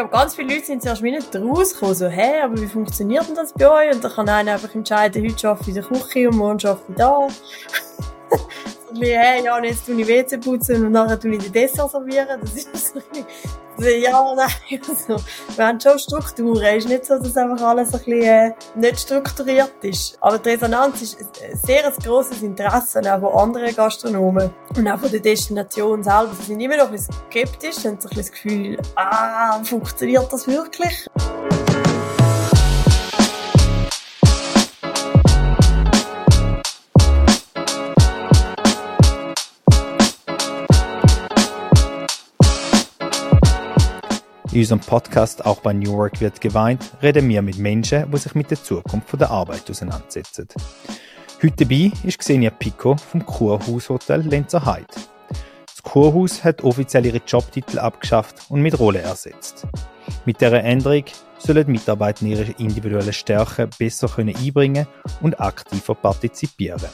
glaube, ganz viele Leute sind zuerst nicht rausgekommen, so, hey, aber wie funktioniert denn das bei euch? Und dann kann einer einfach entscheiden, heute arbeite ich in der Küche und morgen arbeite ich da. so ein bisschen, hey, ja, jetzt tue ich WC putzen und nachher tue ich die Dessert servieren. Das ist so ein bisschen, ja, nein, also, wir haben schon Strukturen. Es ist nicht so, dass einfach alles ein bisschen äh, nicht strukturiert ist. Aber die Resonanz ist ein sehr ein grosses Interesse auch von anderen Gastronomen und auch von der Destination selber. Sie sind immer noch ein bisschen skeptisch, haben so ein bisschen das Gefühl, ah, funktioniert das wirklich? In unserem Podcast Auch bei New Work wird geweint reden wir mit Menschen, die sich mit der Zukunft der Arbeit auseinandersetzen. Heute dabei ist Xenia Pico vom Kurhaus-Hotel Lenzer Heide. Das Kurhaus hat offiziell ihre Jobtitel abgeschafft und mit Rolle ersetzt. Mit dieser Änderung sollen die Mitarbeiter ihre individuellen Stärken besser einbringen und aktiver partizipieren.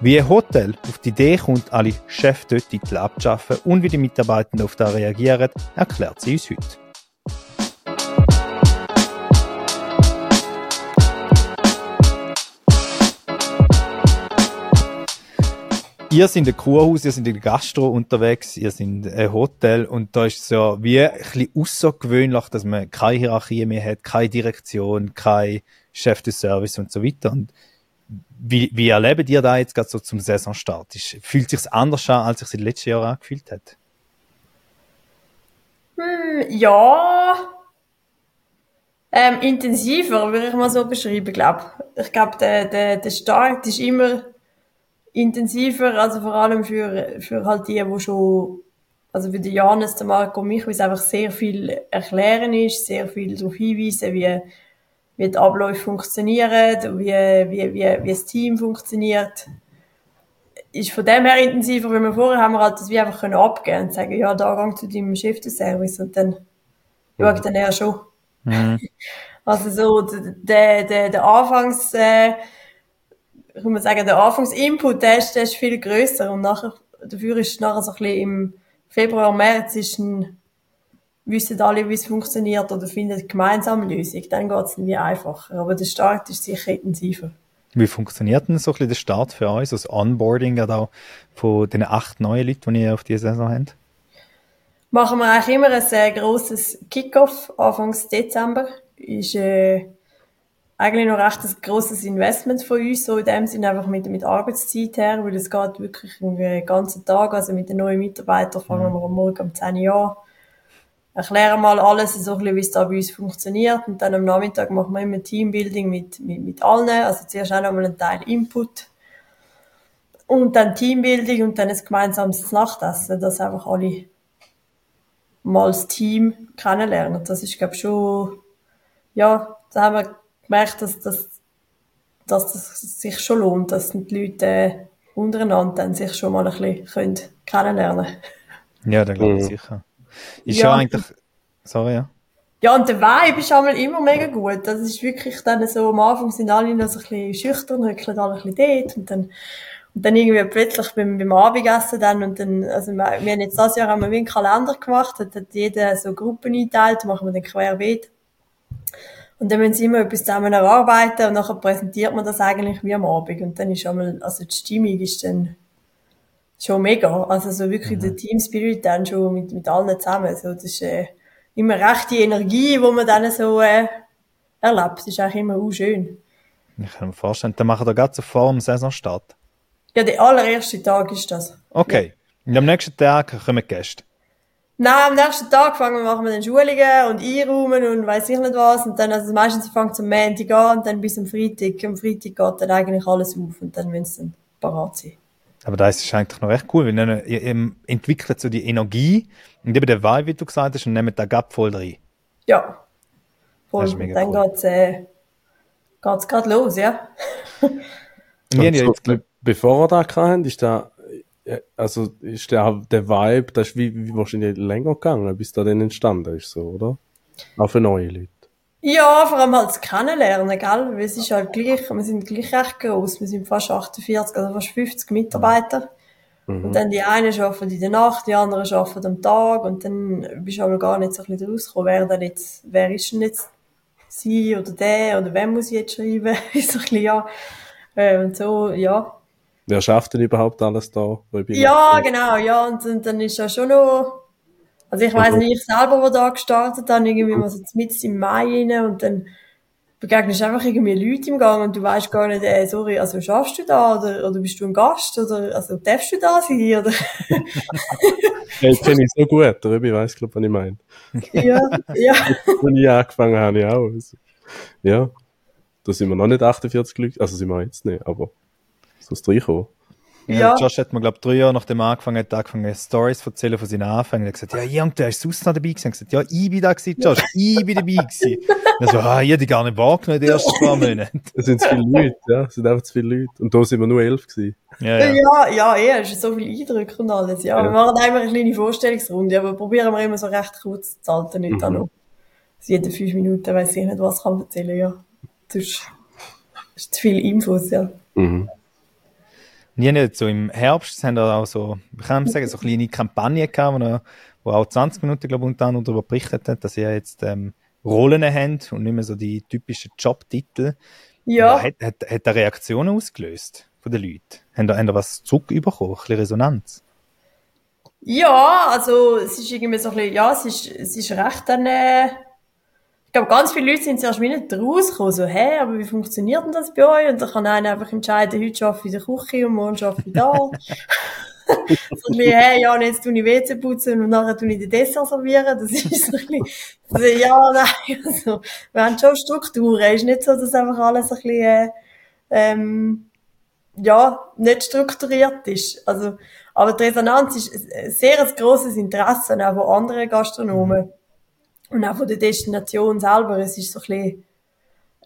Wie ein Hotel auf die Idee kommt, alle Chef-Titel abzuschaffen und wie die Mitarbeiter auf das reagieren, erklärt sie uns heute. Ihr seid ein Kurhaus, ihr seid ein Gastro unterwegs, ihr seid ein Hotel und da ist es ja wie ein bisschen außergewöhnlich, dass man keine Hierarchie mehr hat, keine Direktion, kein Chef des Service und so weiter. Und wie, wie erlebt ihr da jetzt gerade so zum Saisonstart? Ist, fühlt sich anders an, als sich in den letzten Jahren angefühlt hat? Hm, ja. Ähm, intensiver, würde ich mal so beschreiben, glaube ich. glaube, der, der, der Start ist immer intensiver, also vor allem für, für halt die, die schon, also für die Janis, der Marco und mich, weil es einfach sehr viel erklären ist, sehr viel darauf hinweisen, wie wie die Abläufe funktionieren, wie, wie, wie, wie das Team funktioniert. Ist von dem her intensiver, weil wir vorher haben wir halt das wie einfach können abgeben und sagen, ja, da gang zu deinem Chef des Service und dann schaut dann er schon. Mhm. Also so, der, der, der Anfangs, äh, ich muss sagen, der Anfangsinput, der ist, der ist viel grösser und nachher, dafür ist nachher so ein bisschen im Februar, März ist ein, wissen alle, wie es funktioniert oder finden gemeinsame Lösung, dann geht es wie einfacher. Aber der Start ist sicher intensiver. Wie funktioniert denn so ein bisschen der Start für uns, das Onboarding auch von den acht neuen Leuten, die ihr auf dieser Saison habt? Machen wir eigentlich immer ein sehr grosses Kickoff Anfangs Dezember. Ist äh, eigentlich noch recht ein grosses Investment von uns, so in dem Sinne einfach mit, mit Arbeitszeit her, weil es geht wirklich den ganzen Tag, also mit den neuen Mitarbeitern fangen mhm. wir am Morgen um 10 Uhr an erklären mal alles, so ein bisschen, wie es da bei uns funktioniert. Und dann am Nachmittag machen wir immer Teambuilding mit, mit, mit allen. Also zuerst auch nochmal ein Teil Input. Und dann Teambuilding und dann ein gemeinsames Nachtessen, dass einfach alle mal das Team kennenlernen. Das ist, glaube ich, schon, ja, da haben wir gemerkt, dass, dass, dass das sich schon lohnt, dass die Leute untereinander dann sich schon mal ein bisschen können kennenlernen können. Ja, dann glaube ich mhm. sicher. Ist ja, eigentlich, sorry, ja. Ja, und der Vibe ist einmal immer mega gut. Das ist wirklich dann so, am Anfang sind alle noch so ein bisschen schüchtern, hückeln alle ein bisschen dort und dann, und dann irgendwie plötzlich beim, beim Abendessen dann und dann, also wir, wir haben jetzt das Jahr haben wir wie einen Kalender gemacht, hat, hat jeder so Gruppen eingeteilt, machen wir dann querbeet. Und dann müssen sie immer etwas zusammen erarbeiten und nachher präsentiert man das eigentlich wie am Abend. Und dann ist einmal, also die Stimmung ist dann schon mega. Also so wirklich mhm. der Team Spirit dann schon mit, mit allen zusammen. So, das ist äh, immer recht die Energie, wo man dann so äh, erlebt. Das ist eigentlich immer auch schön. Ich kann mir vorstellen, dann machen wir gerade so vor dem Saisonstart. Ja, der allererste Tag ist das. Okay. Ja. Und am nächsten Tag kommen Gäste. Nein, am nächsten Tag fangen wir, machen wir dann Schulungen und einräumen und weiss ich nicht was. Und dann, also meistens fängt es am Montag an und dann bis am Freitag. Am Freitag geht dann eigentlich alles auf und dann müssen sie dann parat sein. Aber das ist eigentlich noch recht cool, weil dann, ihr, ihr entwickelt so die Energie und eben der Vibe, wie du gesagt hast, und nehmt da Gap voll rein. Ja. Voll. Und dann cool. geht's, äh, geht's gerade los, ja. und ja jetzt, be bevor wir da hatten, ist da, äh, also ist der, der Vibe, das ist wie, wie wahrscheinlich länger gegangen, bis da dann entstanden ist, so, oder? Auch für neue Leute. Ja, vor allem halt das Kennenlernen, gell? Weil es ist halt gleich, wir sind gleich recht groß. Wir sind fast 48, also fast 50 Mitarbeiter. Mhm. Und dann die einen arbeiten in der Nacht, die anderen arbeiten am Tag und dann bist du aber gar nicht so ein bisschen rausgekommen, wer denn jetzt, wer ist denn jetzt sie oder der oder wem muss ich jetzt schreiben? ist so ein bisschen, ja, äh, und so, ja. Wer schafft denn überhaupt alles da? Ja, genau, ja, und, und dann ist ja schon noch, also ich weiss nicht, ich selber, wo da gestartet habe, irgendwie mal so mit im Mai rein und dann begegnest einfach irgendwie Leute im Gang und du weißt gar nicht, äh, sorry, also schaffst du da oder, oder bist du ein Gast oder also darfst du da sein oder? ja, das kenne ich so gut, der Röbi weiss, glaube was ich meine. ja, ja. Als ich angefangen habe, ich auch. Also, ja, da sind wir noch nicht 48 Leute, also sind wir jetzt nicht, aber so ist reingekommen. Ja, ja. Josh hat mir, glaube drei Jahre nachdem er angefangen hat, angefangen, Stories zu erzählen von seinen Anfängen. Er hat gesagt, ja, Jung, du hast sonst noch dabei gewesen. Er hat gesagt, ja, ich bin da gewesen, Josh, ich bin dabei gewesen. Er so, ah, ich hätte gar nicht wahrgenommen, die ersten paar Monate. Es sind zu viele Leute, ja, es sind einfach zu viele Leute. Und da sind wir nur elf gewesen. Ja, ja, ja, ja, ja es ist so viel Eindrücke und alles, ja. ja. Wir machen einmal eine kleine Vorstellungsrunde, aber probieren wir immer so recht kurz zu halten, nicht mhm. da noch. Also jede fünf Minuten weiss ich nicht, was kann erzählen, ja. Das ist, das ist zu viel Infos, ja. Mhm. Und ich habe so im Herbst, haben da auch so, ich kann sagen, so eine kleine Kampagne gehabt, wo, wo auch 20 Minuten, glaube ich, unter anderem darüber berichtet hat, dass ihr jetzt ähm, Rollen habt und nicht mehr so die typischen Jobtitel. Ja. Hat, hat, hat da Reaktionen ausgelöst von den Leuten? Haben da, haben da was zurückbekommen, ein bisschen Resonanz? Ja, also es ist irgendwie so ein bisschen, ja, es ist, es ist recht eine ich glaube, ganz viele Leute sind zuerst nicht rausgekommen, so, hä, hey, aber wie funktioniert denn das bei euch? Und dann kann einer einfach entscheiden, heute arbeite ich in der Küche und morgen arbeite ich da. so ein bisschen, hey, ja, und jetzt tue ich WC putzen und nachher tue ich den Dessert servieren. Das ist so ein bisschen, so, ja, nein, also, wir haben schon Strukturen. Es ist nicht so, dass einfach alles ein bisschen, äh, ähm, ja, nicht strukturiert ist. Also, aber die Resonanz ist ein sehr ein grosses Interesse auch von anderen Gastronomen. Und auch von der Destination selber, es ist so ein bisschen,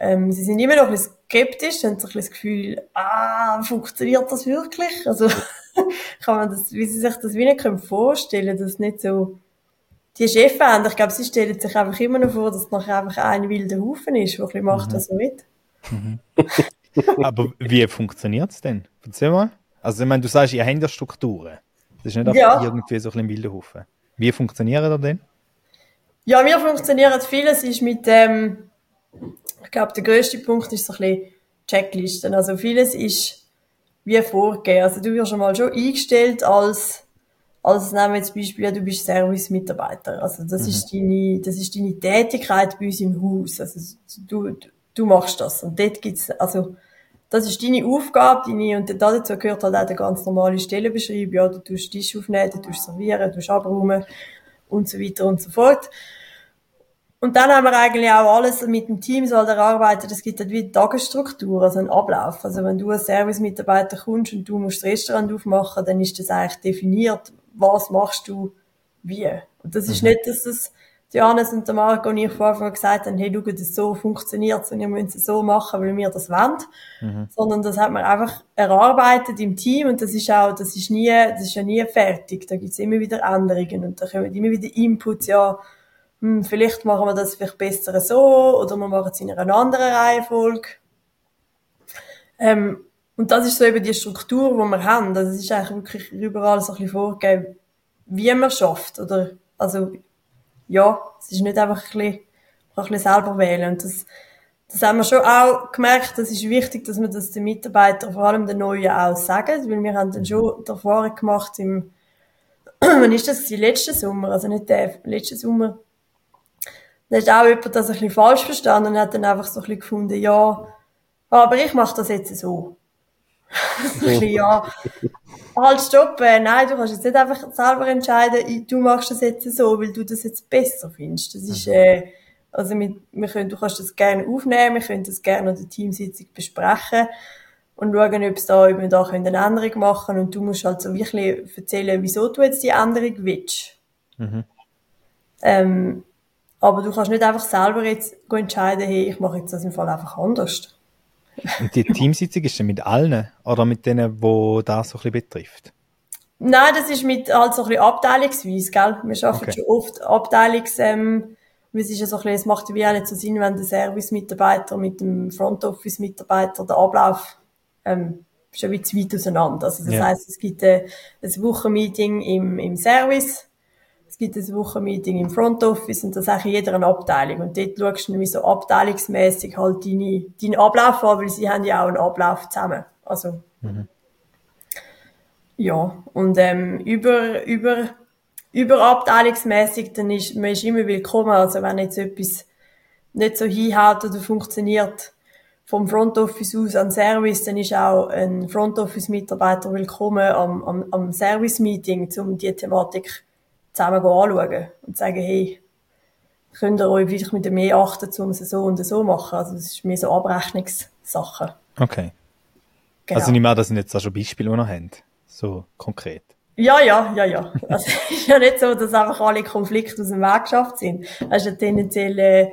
ähm, sie sind immer noch ein bisschen skeptisch, haben so ein bisschen das Gefühl, ah, funktioniert das wirklich? Also, kann man das, wie sie sich das wie nicht vorstellen dass nicht so, die Chefs haben, ich glaube, sie stellen sich einfach immer noch vor, dass es nachher einfach ein wilder Haufen ist, der ein bisschen macht, mhm. was er will. Mhm. Aber wie funktioniert es denn? Erzähl mal. Also, ich meine, du sagst, ihr habt ja Strukturen. Das ist nicht ja. irgendwie so ein wilder Haufen. Wie funktioniert er denn? Ja, wir funktionieren vieles ist mit dem, ich glaube, der größte Punkt ist so ein bisschen Checklisten. Also vieles ist wie vorgegeben. Also du wirst schon mal schon eingestellt als, als nehmen wir jetzt Beispiel, du bist Service-Mitarbeiter. Also das mhm. ist deine, das ist deine Tätigkeit bei uns im Haus. Also du, du machst das. Und dort gibt's, also, das ist deine Aufgabe, deine, und dazu gehört halt auch der ganz normale Stellenbeschreibung. Ja, du tust Tisch aufnehmen, du tust servieren, du tust abräumen, und so weiter und so fort. Und dann haben wir eigentlich auch alles mit dem Team so erarbeitet. Es gibt halt wie Tagesstruktur, also einen Ablauf. Also wenn du als Service-Mitarbeiter kommst und du musst das Restaurant aufmachen, dann ist das eigentlich definiert, was machst du wie. Und das ist mhm. nicht, dass es Johannes und der Marco und ich vorher gesagt haben, hey, schau, das so funktioniert und ihr müsst es so machen, weil wir das wollen. Mhm. Sondern das hat man einfach erarbeitet im Team und das ist auch, das ist nie, das ist ja nie fertig. Da gibt's immer wieder Änderungen und da kommen immer wieder Inputs, ja, hm, vielleicht machen wir das vielleicht besser so oder wir machen es in einer anderen Reihenfolge. Ähm, und das ist so eben die Struktur, die wir haben. Das ist eigentlich wirklich überall so ein bisschen vorgegeben, wie man schafft. Oder, also, ja, es ist nicht einfach ein bisschen, ein bisschen selber wählen. Und das, das haben wir schon auch gemerkt, das ist wichtig, dass wir das den Mitarbeitern, vor allem den Neuen, auch sagen, weil wir haben dann schon die Erfahrung gemacht im, wann ist das Letzten Sommer, also nicht der, letzten Sommer. Da ist auch jemand das ein bisschen falsch verstanden und hat dann einfach so ein bisschen gefunden, ja, aber ich mache das jetzt so. Ja, halt stopp, äh, nein, du kannst jetzt nicht einfach selber entscheiden, du machst das jetzt so, weil du das jetzt besser findest. Das ist, mhm. äh, also mit, wir können, du kannst das gerne aufnehmen, wir können das gerne an der Teamsitzung besprechen und schauen, ob es da, ob wir da eine Änderung machen und du musst halt so wirklich erzählen, wieso du jetzt die Änderung willst. Mhm. Ähm, aber du kannst nicht einfach selber jetzt entscheiden, hey, ich mache jetzt das im Fall einfach anders. Und die Teamsitzung ist dann mit allen oder mit denen, wo das so ein bisschen betrifft? Nein, das ist mit halt so ein bisschen abteilungsweise, gell? Wir arbeiten okay. schon oft abteilungs, ähm, es ist ja so ein bisschen, es macht wie auch nicht so Sinn, wenn der Service-Mitarbeiter mit dem Front-Office-Mitarbeiter den Ablauf, ähm, schon wie zu weit auseinander. Also das ja. heißt, es gibt ein, ein Wochenmeeting im, im Service, gibt ein Wochenmeeting im Front Office und das eigentlich in jeder eine Abteilung. Und dort schaust du wie so abteilungsmäßig halt deine, deinen Ablauf an, weil sie haben ja auch einen Ablauf zusammen. Also, mhm. ja. Und, ähm, über, über, überabteilungsmäßig, dann ist, man ist immer willkommen. Also wenn jetzt etwas nicht so hinhaut oder funktioniert, vom Front Office aus an Service, dann ist auch ein Front Office Mitarbeiter willkommen am, am, am Service Meeting, um die Thematik zusammen anschauen und sagen, hey, könnt ihr euch vielleicht mit dem mehr achten, um es so und so machen. Also das ist mehr so Abrechnungssachen. Okay. Genau. Also nicht mehr, dass ihr jetzt auch schon Beispiele noch habt. So konkret. Ja, ja, ja, ja. Also es ist ja nicht so, dass einfach alle Konflikte aus dem Weg geschafft sind. Es ist ja tendenziell, äh,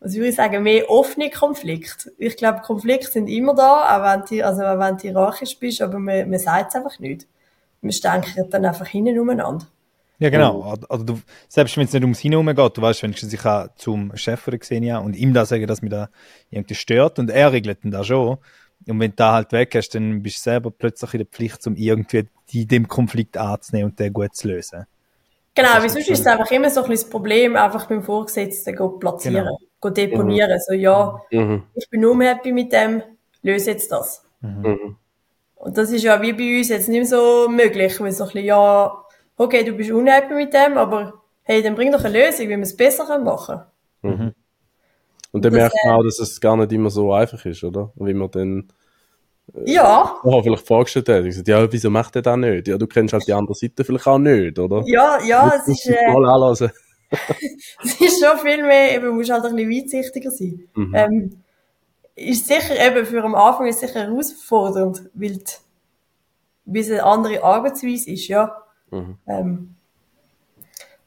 was würde ich sagen, mehr offene Konflikte. Ich glaube, Konflikte sind immer da, auch wenn du, also auch wenn du hierarchisch bist, aber man, man sagt es einfach nicht. Man stänkt dann einfach hinten umeinander. Ja, genau. Also du, selbst wenn es nicht ums Hinherum geht, du weißt wenigstens, ich habe zum Chef gesehen ja, und ihm da sagen, dass mich da irgendwie stört und er regelt dann da schon. Und wenn du da halt weg hast, dann bist du selber plötzlich in der Pflicht, um irgendwie die, dem Konflikt anzunehmen und den gut zu lösen. Genau, weil sonst ist es einfach immer so ein bisschen das Problem, einfach beim Vorgesetzten go platzieren, genau. go deponieren. Mhm. So, ja, mhm. ich bin nur happy mit dem, löse jetzt das. Mhm. Und das ist ja wie bei uns jetzt nicht mehr so möglich, weil so ein bisschen, ja, okay, du bist unhappy mit dem, aber hey, dann bring doch eine Lösung, wie wir es besser machen können. Mhm. Und dann das, merkt man auch, dass es gar nicht immer so einfach ist, oder? Wie man dann äh, ja. Oh, vielleicht vorgestellt hat. Ich gesagt, ja, wieso macht er das nicht? Ja, du kennst halt die andere Seite vielleicht auch nicht, oder? Ja, ja, es ist, äh, mal anlassen. es ist schon viel mehr, eben, musst halt ein bisschen weitsichtiger sein. Mhm. Ähm, ist sicher eben für am Anfang ist sicher herausfordernd, weil, wie es eine andere Arbeitsweise ist, ja. Mhm. Ähm,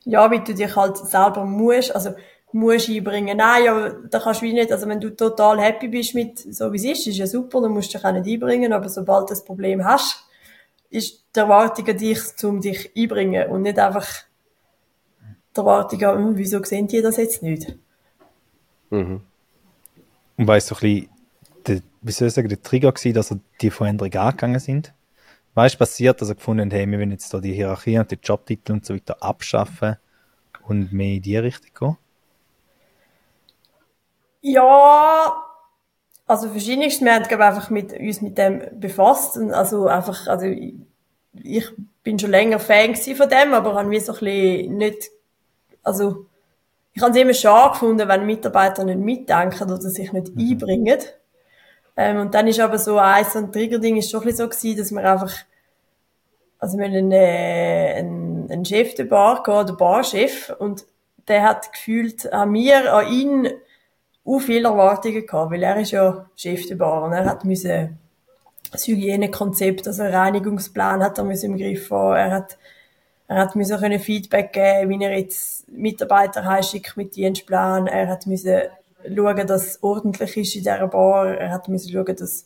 ja, wie du dich halt selber musst, also musst einbringen. Nein, ja, da kannst du wie nicht, also wenn du total happy bist mit so wie es ist, ist ja super, dann musst du dich auch nicht einbringen, aber sobald du das Problem hast, ist die Erwartung an dich, um dich einbringen und nicht einfach die Erwartung an, hm, wieso sehen die das jetzt nicht? Mhm. Und weißt du, ein bisschen, der, wie soll ich sagen, der Trigger war, dass die Veränderung angegangen sind? Was ist passiert, dass er gefunden hat, hey, wir wollen jetzt da die Hierarchie und die Jobtitel und so weiter abschaffen und mehr in die Richtung gehen? Ja, also verschiedenes. Wir haben einfach mit uns mit dem befasst und also einfach, also ich bin schon länger Fan von dem, aber habe mir so ein bisschen nicht, also ich habe es immer schade gefunden, wenn Mitarbeiter nicht mitdenken oder sich nicht mhm. einbringen. Ähm, und dann ist aber so eins und Triggerding ist schon ein bisschen so gewesen, dass wir einfach, also wir haben einen, äh, einen, einen Chef der Bar gehabt, der Barchef, und der hat gefühlt an mir, an ihn, auch viele Erwartungen gehabt, weil er ist ja Chef der Bar und er hat müssen das Hygienekonzept, also Reinigungsplan hat er müssen im Griff haben, er hat er hat müssen Feedback geben, wie er jetzt Mitarbeiter heimschickt mit Dienstplan. Er hat müssen schauen, dass es ordentlich ist in dieser Bar. Er hat müssen schauen, dass,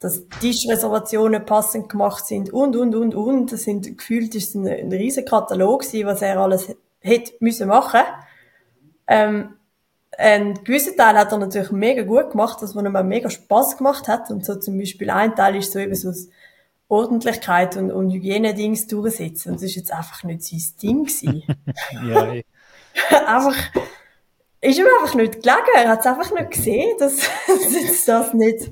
dass Tischreservationen passend gemacht sind und, und, und, und. Das sind, gefühlt ist ein, ein riesen Katalog gewesen, was er alles hätte müssen machen. Ähm, ein gewisser Teil hat er natürlich mega gut gemacht, das, was ihm mega Spaß gemacht hat. Und so zum Beispiel ein Teil ist so eben so das Ordentlichkeit und, und Hygienedings durchsetzen. Und das ist jetzt einfach nicht sein Ding gewesen. ja, einfach, ist ihm einfach nicht gelegen. Er hat es einfach nicht gesehen, dass, dass das nicht.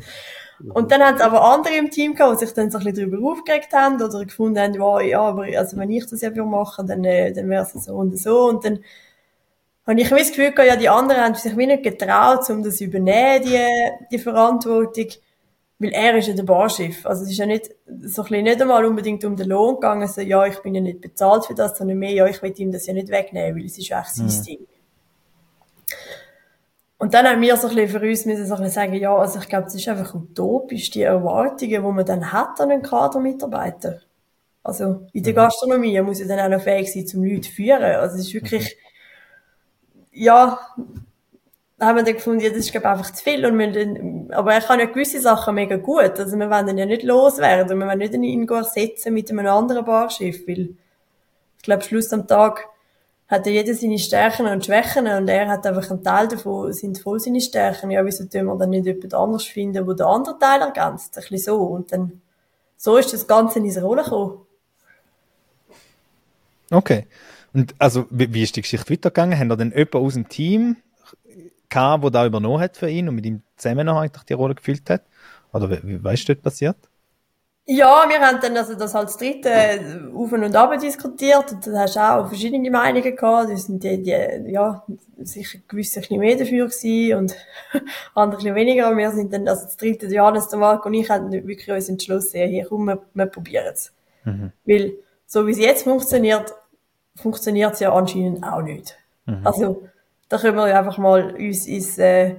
Und dann hat es aber andere im Team gehabt, die sich dann so ein bisschen darüber aufgeregt haben oder gefunden haben, wow, ja, aber also wenn ich das ja machen dann, äh, dann wäre es so und so. Und dann habe ich das Gefühl gehabt, ja, die anderen haben sich wie nicht getraut, um das übernehmen, die, die Verantwortung. Weil er ist ja der Barchef. Also es ist ja nicht, so ein bisschen nicht einmal unbedingt um den Lohn gegangen, so, ja, ich bin ja nicht bezahlt für das, sondern mehr, ja, ich will ihm das ja nicht wegnehmen, weil es ist ja echt sein mhm. Ding. Und dann haben wir so ein bisschen für uns müssen so ein bisschen sagen, ja, also ich glaube, es ist einfach utopisch, die Erwartungen, die man dann hat an einen Kadermitarbeiter. Also in der mhm. Gastronomie muss er dann auch noch fähig sein, zum Leute zu führen. Also es ist wirklich, mhm. ja, da haben wir dann gefunden, ja, das ist glaube einfach zu viel. Und wir dann, aber er kann ja gewisse Sachen mega gut. Also wir wollen dann ja nicht loswerden. Wir wollen nicht ihn ersetzen mit einem anderen Barschiff, weil ich glaube, Schluss am Tag hat ja jeder seine Stärken und Schwächen und er hat einfach einen Teil davon, sind voll seine Stärken. Ja, wieso tun wir dann nicht jemand anders finden, der andere Teil ergänzt? Ein bisschen so. Und dann, so ist das Ganze in seine Rolle gekommen. Okay. Und also, wie, wie ist die Geschichte weitergegangen? Haben da dann jemand aus dem Team gehabt, der da übernommen hat für ihn und mit ihm zusammen eigentlich die Rolle gefüllt hat? Oder wie, wie weißt du, dort passiert? Ja, wir haben dann also das als dritte auf und ab diskutiert und da hast du auch verschiedene Meinungen gehabt. Das sind die, die ja, sicher gewisse ein bisschen mehr dafür gewesen und andere ein bisschen weniger. Und wir sind dann, also das dritte, Johannes, der Marco und ich, haben wirklich uns entschlossen, ja, hier, komm, wir, wir probieren es. Mhm. Weil, so wie es jetzt funktioniert, funktioniert es ja anscheinend auch nicht. Mhm. Also, da können wir ja einfach mal uns ins, äh,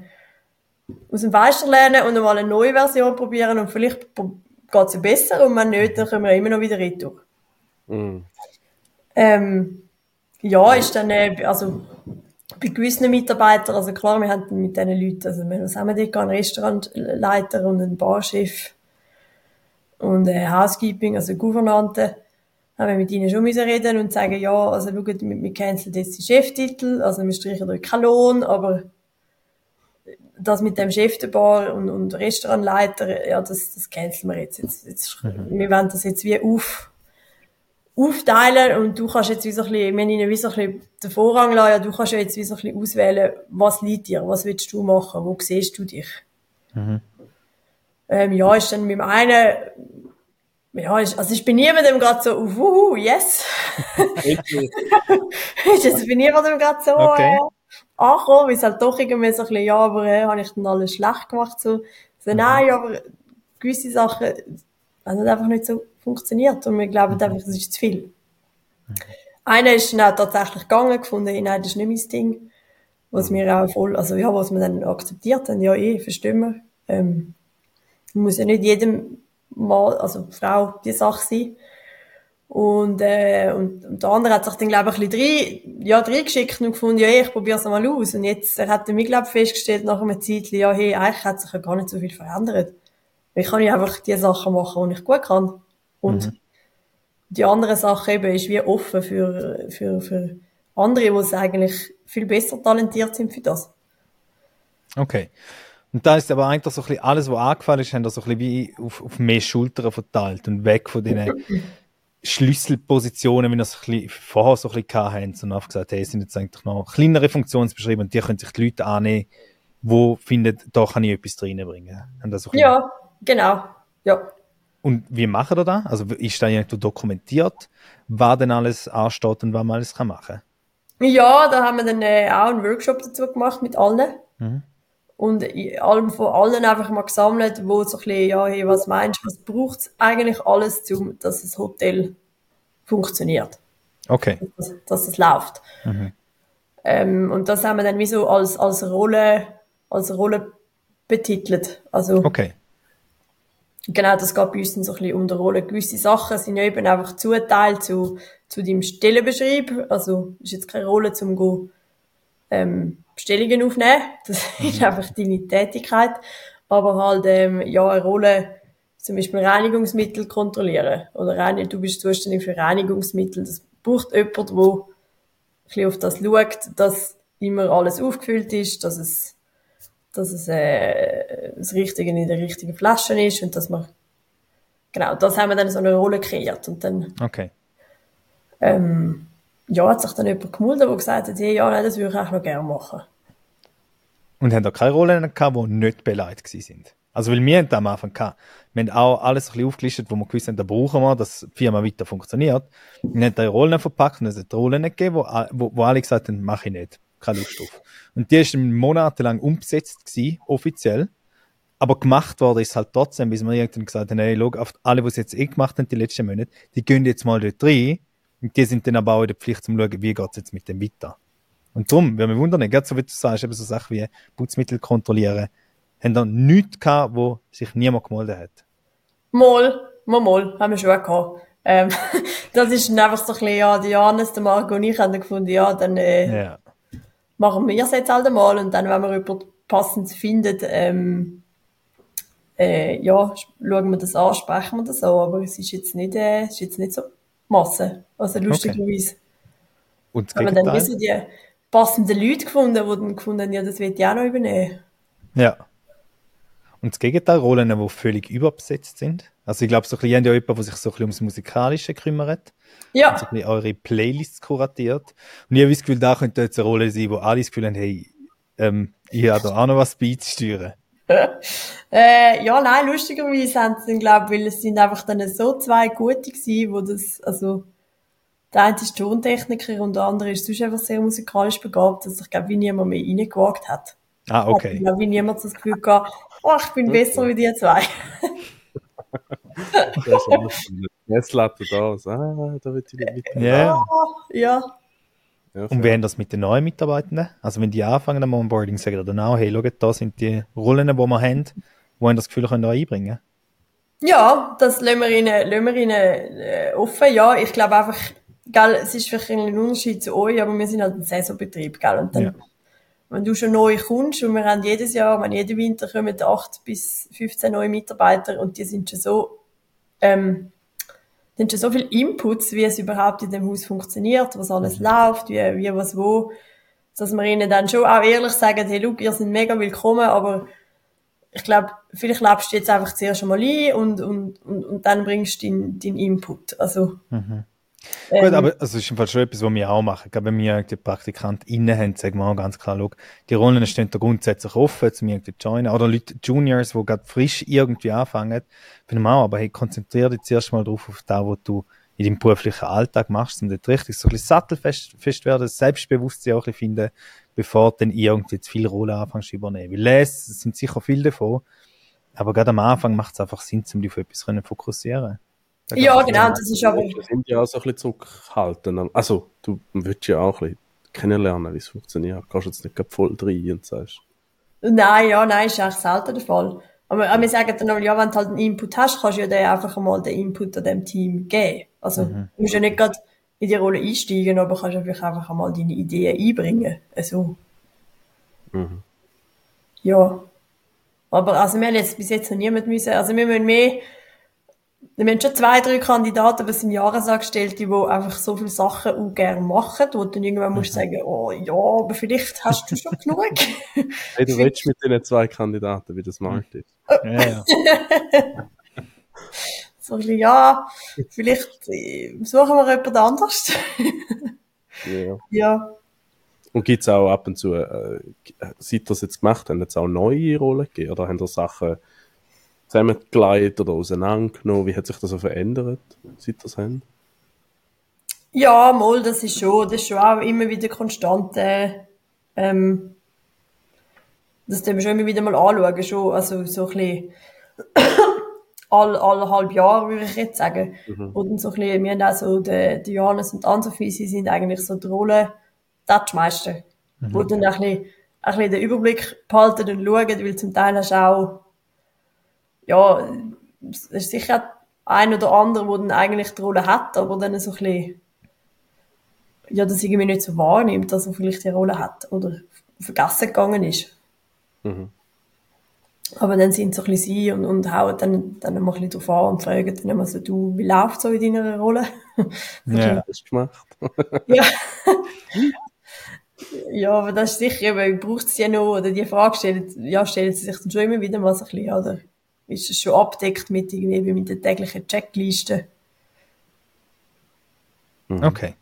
aus dem Fenster lernen und mal eine neue Version probieren und vielleicht geht es ja besser und wenn nicht, dann können wir immer noch wieder retour. Mm. Ähm, ja, ist dann, äh, also bei gewissen Mitarbeitern, also klar, wir haben mit diesen Leuten, also wir haben dort einen Restaurantleiter und einen Barchef und äh, Housekeeping, also Gouvernante, haben wir mit ihnen schon müssen reden und sagen, ja, also schaut, wir, wir canceln jetzt die Cheftitel, also wir streichen euch keinen Lohn, aber das mit dem Chef der Bar und, und Restaurantleiter, ja, das, das canceln wir jetzt. jetzt, jetzt mhm. Wir wollen das jetzt wie auf, aufteilen und du kannst jetzt wie so ein bisschen, wir haben ihnen wie so ein bisschen den Vorrang lassen, ja, du kannst ja jetzt wie so ein bisschen auswählen, was liegt dir, was willst du machen, wo siehst du dich? Mhm. Ähm, ja, ist dann mit dem einen, ja, ist, also ich bin niemandem gerade so, uh, yes. ist jetzt bei niemandem gerade so, okay. Angekommen, weil es halt doch irgendwie so ein bisschen, ja, aber äh, habe ich dann alles schlecht gemacht, so. So, mhm. nein, aber gewisse Sachen haben einfach nicht so funktioniert und wir glauben mhm. einfach, das ist zu viel. Mhm. Einer ist dann auch tatsächlich gegangen, gefunden, nein, das ist nicht mein Ding. Was wir auch voll, also ja, was wir dann akzeptiert haben, ja, eh, verstehen wir. Ähm, muss ja nicht jedem Mal, also Frau, die Sache sein. Und, äh, und, und der andere hat sich dann, glaube ich, ein bisschen drei, ja, drei geschickt und gefunden, ja, ich probiere es mal aus. Und jetzt er hat er mir, glaube festgestellt, nach einem Zeitchen, ja, hey, eigentlich hat sich ja gar nicht so viel verändert. Ich kann ja einfach die Sachen machen, die ich gut kann. Und mhm. die andere Sache eben ist wie offen für, für, für andere, die eigentlich viel besser talentiert sind für das. Okay. Und da ist aber eigentlich so ein bisschen alles, was angefallen ist, haben da so ein bisschen wie auf, auf mehr Schultern verteilt und weg von den Schlüsselpositionen, wie wir es vorher so ein bisschen hatten, und einfach gesagt, hey, es sind jetzt eigentlich noch kleinere Funktionsbeschreibungen und die können sich die Leute annehmen, wo finden, da kann ich etwas reinbringen. Ja, genau. Ja. Und wie machen wir das? Also ist da irgendwo dokumentiert, was denn alles ansteht und was man alles kann machen Ja, da haben wir dann äh, auch einen Workshop dazu gemacht mit allen. Mhm. Und allem von allen einfach mal gesammelt, wo so ein bisschen, ja, hey, was meinst du, was braucht es eigentlich alles, um, dass das Hotel funktioniert? Okay. Dass, dass es läuft. Mhm. Ähm, und das haben wir dann wie so als, als Rolle, als Rolle betitelt. Also, okay. Genau, das geht bei uns dann so ein bisschen um die Rolle. Gewisse Sachen sind ja eben einfach zuteilt zu, zu deinem Stellenbeschrieb. Also, ist jetzt keine Rolle zum go, ähm, Bestellungen aufnehmen. Das ist mhm. einfach deine Tätigkeit. Aber halt, ähm, ja, eine Rolle, zum Beispiel Reinigungsmittel kontrollieren. Oder rein, du bist zuständig für Reinigungsmittel. Das braucht jemand, der ein bisschen auf das schaut, dass immer alles aufgefüllt ist, dass es, dass es, äh, das Richtige in der richtigen Flasche ist und dass man, genau, das haben wir dann so eine Rolle kreiert und dann, okay. ähm, ja, hat sich dann jemand gemeldet, der gesagt hat, hey, ja, nein, das würde ich auch noch gerne machen. Und haben da keine Rollen gehabt, die nicht beleidigt sind? Also, weil wir haben da am Anfang gehabt, wir haben auch alles ein bisschen aufgelistet, wo wir gewusst haben, da brauchen wir, dass die Firma weiter funktioniert. Wir haben da Rollen verpackt und es hat Rollen gegeben, wo, wo, wo alle gesagt haben, mache ich nicht. Keine Lust drauf. Und die ist monatelang umgesetzt gewesen, offiziell. Aber gemacht worden ist halt trotzdem, bis wir irgendwann gesagt haben, hey, schau, alle, die es jetzt eh gemacht haben, die letzten Monate, die gehen jetzt mal dort rein und die sind dann aber auch in der Pflicht, zu schauen, wie geht es jetzt mit dem weiter. Und darum, wenn wir wundern, gerade so wie du sagst, eben so Sachen wie Putzmittel kontrollieren, haben da nichts gehabt, wo sich niemand gemeldet hat. Mal, mal, mal, haben wir schon gehabt. Ähm, das ist einfach so ein bisschen, ja, die Janis, der Marco und ich haben dann gefunden, ja, dann äh, ja. machen wir es jetzt halt einmal und dann, wenn wir jemanden passend findet, ähm, äh, ja, schauen wir das an, sprechen wir das an, aber es ist jetzt nicht, äh, es ist jetzt nicht so Masse. Also lustigerweise. Okay. Und das Haben wir dann Gegenteil? wissen die passenden Leute gefunden, die dann gefunden haben, ja, das will ich auch noch übernehmen. Ja. Und das Gegenteil, Rollen, die völlig überbesetzt sind. Also ich glaube, so ein bisschen, ihr habt ja jemanden, der sich so ein bisschen ums Musikalische kümmert. Ja, so ein bisschen eure Playlists kuratiert. Und ich habe das Gefühl, da könnte jetzt eine Rolle sein, wo alle das Gefühl haben, hey, ähm, ich habe da auch noch was beizusteuern. Äh, ja, nein, lustigerweise haben sie dann, glaube weil es sind einfach dann so zwei Gute gewesen, wo das, also, der eine ist Tontechniker und der andere ist sonst einfach sehr musikalisch begabt, dass sich, glaube wie niemand mehr reingewagt hat. Ah, Hat, okay. glaube wie niemand so das Gefühl gehabt, oh, ich bin besser wie die zwei. Da ist alles so eine Messlatte da. So, ah, da wird ich nicht mit. Ja. ja. Ja, Und wie haben das mit den neuen Mitarbeitenden? Also wenn die anfangen am Onboarding, sagen die dann auch, hey, schaut, da sind die Rollen, die wir haben, wo haben das Gefühl, können da einbringen. Ja, das lassen wir ihnen, lassen wir ihnen äh, offen. Ja, ich glaube einfach, gell, es ist vielleicht ein Unterschied zu euch, aber wir sind halt ein Saisonbetrieb, gell, und dann, Ja. wenn du schon neu kommst und wir haben jedes Jahr, wenn jeden Winter kommen 8 bis 15 neue Mitarbeiter und die sind schon so, ähm, haben schon so viel Inputs, wie es überhaupt in dem Haus funktioniert, was alles läuft, wie, wie was wo, dass wir ihnen dann schon auch ehrlich sagen, hey, look, ihr seid mega willkommen, aber ich glaube, vielleicht lebst du jetzt einfach zuerst einmal ein und, und, und, und dann bringst du deinen deinen Input. Also, Gut, ähm, aber also, das ist im Fall schon etwas, was wir auch machen. Gerade wenn wir die PraktikantInnen haben, sagen wir auch ganz klar, schau, die Rollen stehen da grundsätzlich offen, zu mir irgendwie joinen. Oder Leute, Juniors, die gerade frisch irgendwie anfangen, finden wir auch, aber hey, konzentriere dich zuerst mal drauf, auf das, was du in deinem beruflichen Alltag machst, und dort richtig so ein bisschen sattelfest fest werden, das Selbstbewusstsein auch ein bisschen finden, bevor du dann irgendwie zu viele Rollen anfängst zu übernehmen. Weil es es sind sicher viele davon, aber gerade am Anfang macht es einfach Sinn, um dich auf etwas können fokussieren ja, geht's genau, das ist aber, Wir sind ja auch so ein bisschen zurückhaltend. Also, du willst ja auch ein bisschen kennenlernen, wie es funktioniert. Du kannst jetzt nicht gerade voll rein und sagst, nein, ja, nein, ist eigentlich selten der Fall. Aber, aber wir sagen dann auch, ja, wenn du halt einen Input hast, kannst du ja dann einfach einmal den Input an dem Team geben. Also, du musst ja nicht gerade in die Rolle einsteigen, aber kannst ja vielleicht einfach einmal deine Ideen einbringen. Also, mhm. Ja. Aber also wir haben jetzt bis jetzt noch niemand müssen, also wir müssen mehr, wir haben schon zwei, drei Kandidaten, aber es sind Jahresangestellte, die einfach so viele Sachen auch gerne machen, wo du dann irgendwann musst sagen, oh ja, aber vielleicht hast du schon genug. hey, du willst mit den zwei Kandidaten, wie das macht ist. Ja, ja. so ein bisschen, ja, vielleicht äh, suchen wir jemand anderes. Ja. ja. Und gibt's auch ab und zu, äh, seit ihr das jetzt gemacht habt, jetzt auch neue Rollen gegeben? Oder haben ihr Sachen zusammengeleitet oder auseinandergenommen? Wie hat sich das so verändert, seit das haben? Ja, mal, das ist schon, das ist schon auch immer wieder konstant, äh, ähm, das tun wir schon immer wieder mal anschauen, schon, also so ein bisschen, all, alle halb Jahr, würde ich jetzt sagen. Und so ein bisschen, wir haben auch so, der, der Johannes und Ann-Sophie, sie sind eigentlich so die Rolle, Touchmeister, wo dann ein bisschen, ein bisschen den Überblick behalten und schauen, weil zum Teil hast du auch, ja, es ist sicher ein oder andere, der dann eigentlich die Rolle hat, aber dann so ein bisschen, ja, das irgendwie nicht so wahrnimmt, dass er vielleicht die Rolle hat oder vergessen gegangen ist. Mhm. Aber dann sind so ein bisschen sie und, und hauen dann, dann mal ein bisschen drauf an und fragen dann immer so, du, wie läuft so in deiner Rolle? ja. Hast du gemacht? ja. ja, aber das ist sicher, eben, braucht es ja noch, oder die Frage stellen, ja, stellen sie sich dann schon immer wieder mal so ein bisschen, oder ist es schon abdeckt mit irgendwie, mit der täglichen Checkliste? Okay.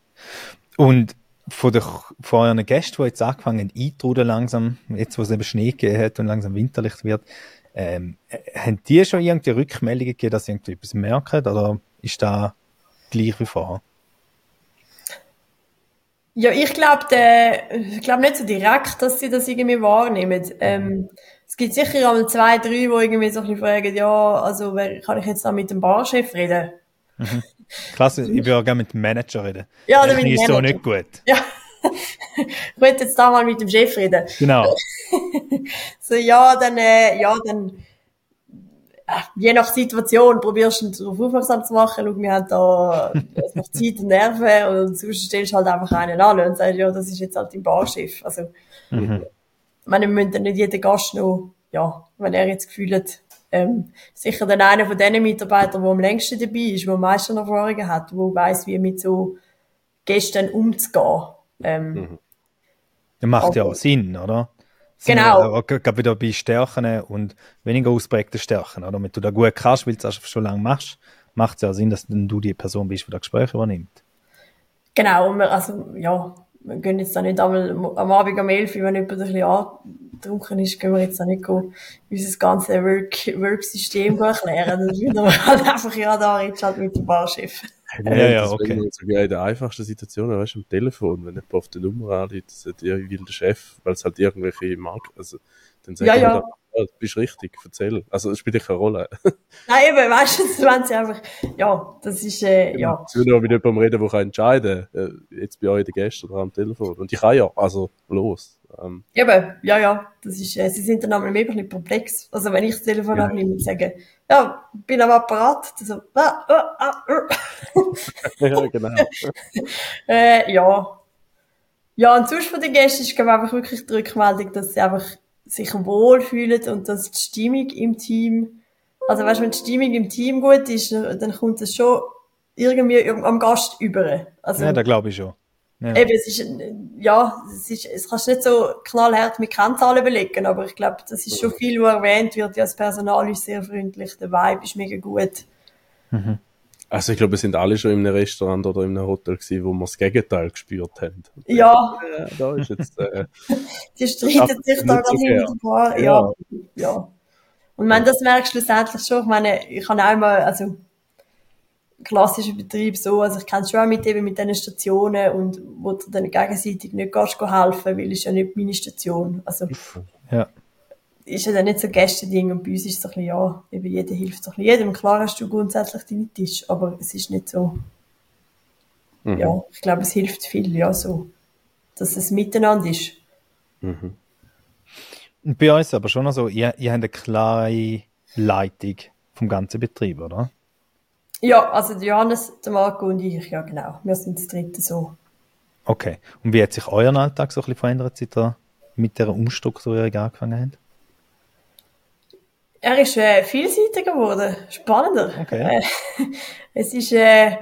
Und von, der, von euren Gästen, die jetzt angefangen haben eintruden langsam, jetzt wo es eben Schnee gegeben hat und langsam winterlich wird, ähm, äh, haben die schon irgendwie Rückmeldungen gegeben, dass sie irgendwie etwas merken oder ist da gleich wie vorher? Ja, ich glaube, ich glaube nicht so direkt, dass sie das irgendwie wahrnehmen. Ähm, es gibt sicher einmal zwei, drei, die irgendwie so ein bisschen fragen, ja, also wer, kann ich jetzt da mit dem Barchef reden? Klasse, ich würde auch gerne mit dem Manager reden. Ja, oder mit dem ist so nicht gut. Ja. ich wollte jetzt da mal mit dem Chef reden. Genau. So, ja, dann, äh, ja, dann, äh, je nach Situation probierst du darauf aufmerksam zu machen. Schau, wir haben da noch Zeit und Nerven und sonst stellst du halt einfach einen an und sagst, ja, das ist jetzt halt dein Barschiff. Also, Mhm. Ich meine, wir müssen dann nicht jeden Gast noch, ja, wenn er jetzt gefühlt hat, ähm, sicher dann einer von den Mitarbeitern, der am längsten dabei ist, der am meisten Erfahrungen hat, der weiss, wie mit so Gästen umzugehen. Ähm, mhm. Das macht ja auch Sinn, oder? Genau. Ich glaube wieder bei Stärken und weniger ausprägten Stärken, oder? Wenn du da gut kannst, weil du es schon lange machst, macht es ja Sinn, dass du die Person bist, die das Gespräch übernimmt. Genau, also ja, wir gehen jetzt da nicht einmal am Abend um 11 wenn jemand ein bisschen angetrunken ist, gehen wir jetzt da nicht unser ganzes Work, Work-System erklären. Dann würden wir halt einfach, ja, da redest halt mit dem Barchef. Ja, ja, ja okay. Sogar in der einfachsten Situation, weißt du, am Telefon, wenn jemand auf die Nummer anruft, sagt, ja, ich will den Chef, weil es halt irgendwelche Marken, also, dann sagt ja, ja. ja. Ja, du bist richtig, erzähl. Also, es spielt keine Rolle. Nein, eben, weißt du, wenn sie einfach, ja, das ist, äh, ja. Ich will nur mit jemandem reden, der kann entscheiden kann, äh, jetzt bei euch die Gäste oder am Telefon. Und ich kann ja, also, los. Ähm. Eben, ja, ja, das ist, äh, sie sind dann aber ein bisschen komplex. Also, wenn ich das Telefon ja. abnehme und sage, ja, bin am Apparat, dann so, ah, ah, ah, ah. ja, genau. äh, ja. Ja, und sonst von den Gästen ist, glaube ich, einfach wirklich die Rückmeldung, dass sie einfach sich wohlfühlen und dass die Stimmung im Team, also weißt, wenn die Stimmung im Team gut ist, dann kommt es schon irgendwie am Gast über. Also, ja, da glaube ich schon. Ja. Eben, es ist, ja, es ist, es kannst nicht so knallhart mit Kennzahlen belegen, aber ich glaube, das ist schon viel, was erwähnt wird. Ja, das Personal ist sehr freundlich, der Vibe ist mega gut. Mhm. Also ich glaube, wir sind alle schon in einem Restaurant oder in einem Hotel gewesen, wo wir das Gegenteil gespürt haben. Ja. ja da ist jetzt, äh, Die streiten sich da gerade so Ja. ja. ja. Und wenn das merkst du schlussendlich schon, ich meine, ich habe auch mal, also klassischer Betrieb so, also ich kenne es schon auch mit eben mit diesen Stationen und wo du dann gegenseitig nicht gehst helfen, weil es ja nicht meine Station. Also ja ist ja dann nicht so Gästeding und bei uns ist es so ein bisschen, ja, eben jeder hilft so ein bisschen jedem. Klar hast du grundsätzlich deinen Tisch, aber es ist nicht so, mhm. ja, ich glaube, es hilft viel, ja, so, dass es miteinander ist. Mhm. Und bei uns aber schon noch so, ihr, ihr habt eine klare Leitung vom ganzen Betrieb, oder? Ja, also Johannes, der Marco und ich, ja genau. Wir sind das dritte so. Okay. Und wie hat sich euer Alltag so ein bisschen verändert, seit ihr mit der Umstrukturierung angefangen habt? Er ist äh, vielseitiger geworden, spannender. Okay. Äh, es ist äh,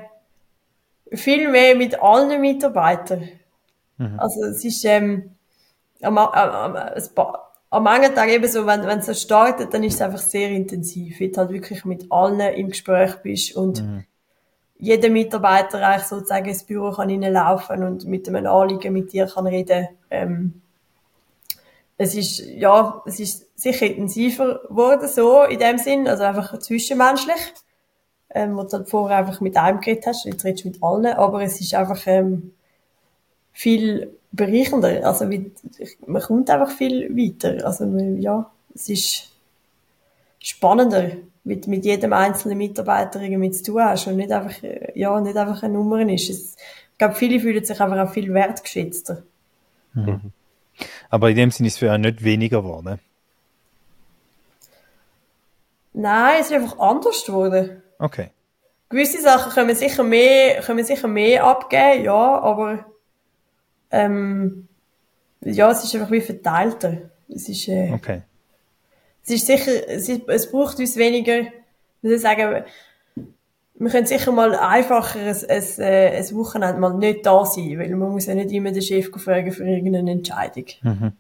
viel mehr mit allen Mitarbeitern. Mhm. Also es ist ähm, am, am, am, am Tag eben so, wenn, es so startet, dann ist es einfach sehr intensiv, weil du halt wirklich mit allen im Gespräch bist und mhm. jeder Mitarbeiter eigentlich sozusagen ins Büro kann laufen und mit einem Anliegen mit dir kann reden. Ähm, es ist, ja, es ist sicher intensiver geworden, so, in dem Sinn, also einfach zwischenmenschlich, ähm, wo du halt vorher einfach mit einem geredet hast, jetzt redest du mit allen, aber es ist einfach, ähm, viel bereichender, also wie, man kommt einfach viel weiter, also, ja, es ist spannender, mit, mit jedem einzelnen Mitarbeiter irgendwie zu tun hast und nicht einfach, ja, nicht einfach eine Nummer ist. Es, ich glaube, viele fühlen sich einfach auch viel wertgeschätzter. Mhm. Aber in dem Sinne ist es für euch nicht weniger geworden. Nein, es ist einfach anders geworden. Okay. Gewisse Sachen können sicher mehr, können sicher mehr abgeben, ja, aber ähm, ja, es ist einfach wie verteilter. Es ist, äh, okay. Es ist sicher, es, ist, es braucht uns weniger, ich sagen, wir können sicher mal einfacher ein, ein, äh, ein Wochenende mal nicht da sein, weil man muss ja nicht immer den Chef fragen für irgendeine Entscheidung. Mhm.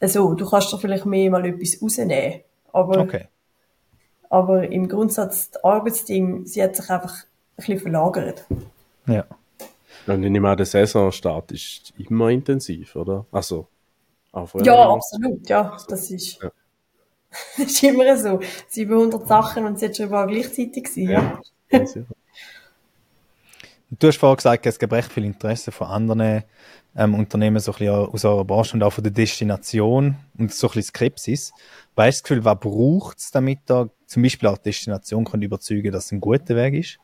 Also, du kannst doch vielleicht mehr mal etwas rausnehmen. Aber, okay. aber im Grundsatz, das Arbeitsding, sie hat sich einfach ein bisschen verlagert. Ja. Und ich nehme an, der Saisonstart ist immer intensiv, oder? Also, auch Ja, absolut, ja. Das ist, ja. das ist immer so. 700 Sachen und es hat schon mal gleichzeitig sein, ja. Du hast vorhin gesagt, es gibt recht viel Interesse von anderen ähm, Unternehmen so ein bisschen aus eurer Branche und auch von der Destination und so ein bisschen Skepsis. Weißt du das Gefühl, was braucht es, damit da zum Beispiel auch die Destination kann überzeugen dass es ein guter Weg ist?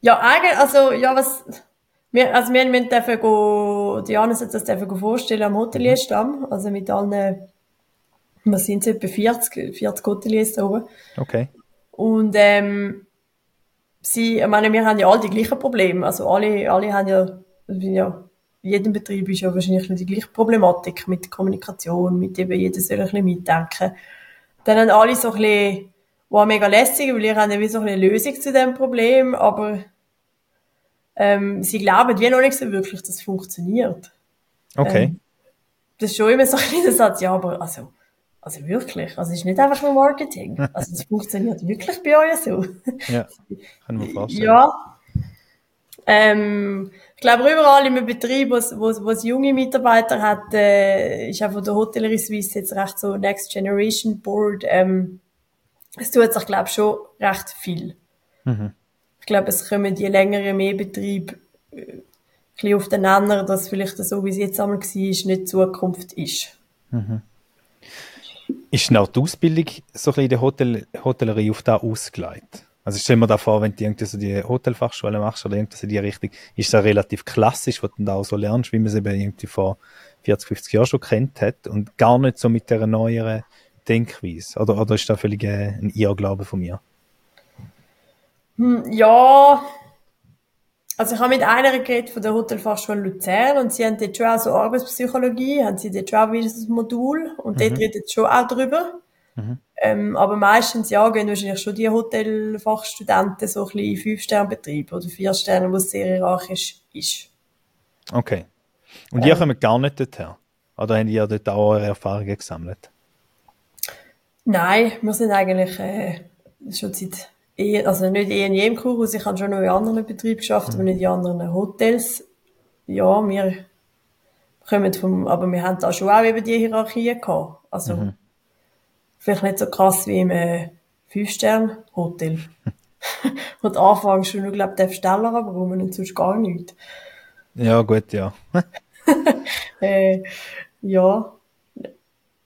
Ja, eigentlich, also, ja, was, wir, also wir, wir dürfen go, Diana hat das dürfen vorstellen am Hotelierstamm, also mit allen, was sind es, etwa 40, 40 Hoteliers da oben. Okay. Und ähm, sie, ich meine, wir haben ja alle die gleichen Probleme. Also alle, alle haben ja, ja in jedem Betrieb ist ja wahrscheinlich die gleiche Problematik mit Kommunikation, mit eben jeder soll ein bisschen mitdenken. Dann haben alle so ein bisschen, wow, mega lässig, weil ihr habt ja wie so eine Lösung zu dem Problem, aber ähm, sie glauben wie noch nicht so wirklich, dass es funktioniert. Okay. Ähm, das ist schon immer so ein kleiner Satz, ja, aber also, also wirklich, also es ist nicht einfach nur Marketing. Also es funktioniert wirklich bei euch so. Ja, kann man vorstellen. Ja. Ähm, ich glaube, überall im Betrieb, wo es, junge Mitarbeiter hat, äh, ist auch von der Hotellerie Suisse jetzt recht so Next Generation Board. Ähm, es tut sich, glaube ich, schon recht viel. Ich glaube, es kommen die längeren Mehrbetriebe äh, ein bisschen auf den Nenner, dass vielleicht so, wie es jetzt einmal war, nicht Zukunft ist. Ist auch die Ausbildung so ein bisschen in der Hotel Hotellerie auf da ausgelegt? Also stell mir da vor, wenn du irgendwie so die Hotelfachschule machst oder irgendwas in die Richtung, ist das relativ klassisch, was du da auch so lernst, wie man es eben irgendwie vor 40, 50 Jahren schon kennt hat und gar nicht so mit der neueren Denkweise? Oder, oder ist das völlig äh, ein Irrglaube von mir? Hm, Ja, also ich habe mit einer geredet von der Hotelfachschule Luzern und sie haben dort schon auch so Arbeitspsychologie, haben sie dort schon auch wieder ein Modul und dort redet schon auch drüber. Ähm, aber meistens, ja, gehen wahrscheinlich schon die Hotelfachstudenten so ein bisschen in Fünf-Sterne-Betrieb oder Vier-Sterne, wo es sehr hierarchisch ist. Okay. Und ihr kommt gar nicht dorthin? Oder habt ihr dort auch eure Erfahrungen gesammelt? Nein, wir sind eigentlich äh, schon seit also nicht eh in jedem Kurhaus, ich habe schon noch in anderen Betrieben geschafft, aber nicht in anderen Hotels. Ja, wir kommen vom, aber wir haben da schon auch eben die Hierarchien gehabt. Also vielleicht nicht so krass wie im äh, Fünf-Stern-Hotel. Und anfangs schon, ich glaube, der Steller abräumen und sonst gar nichts. Ja, gut, ja. Äh, ja.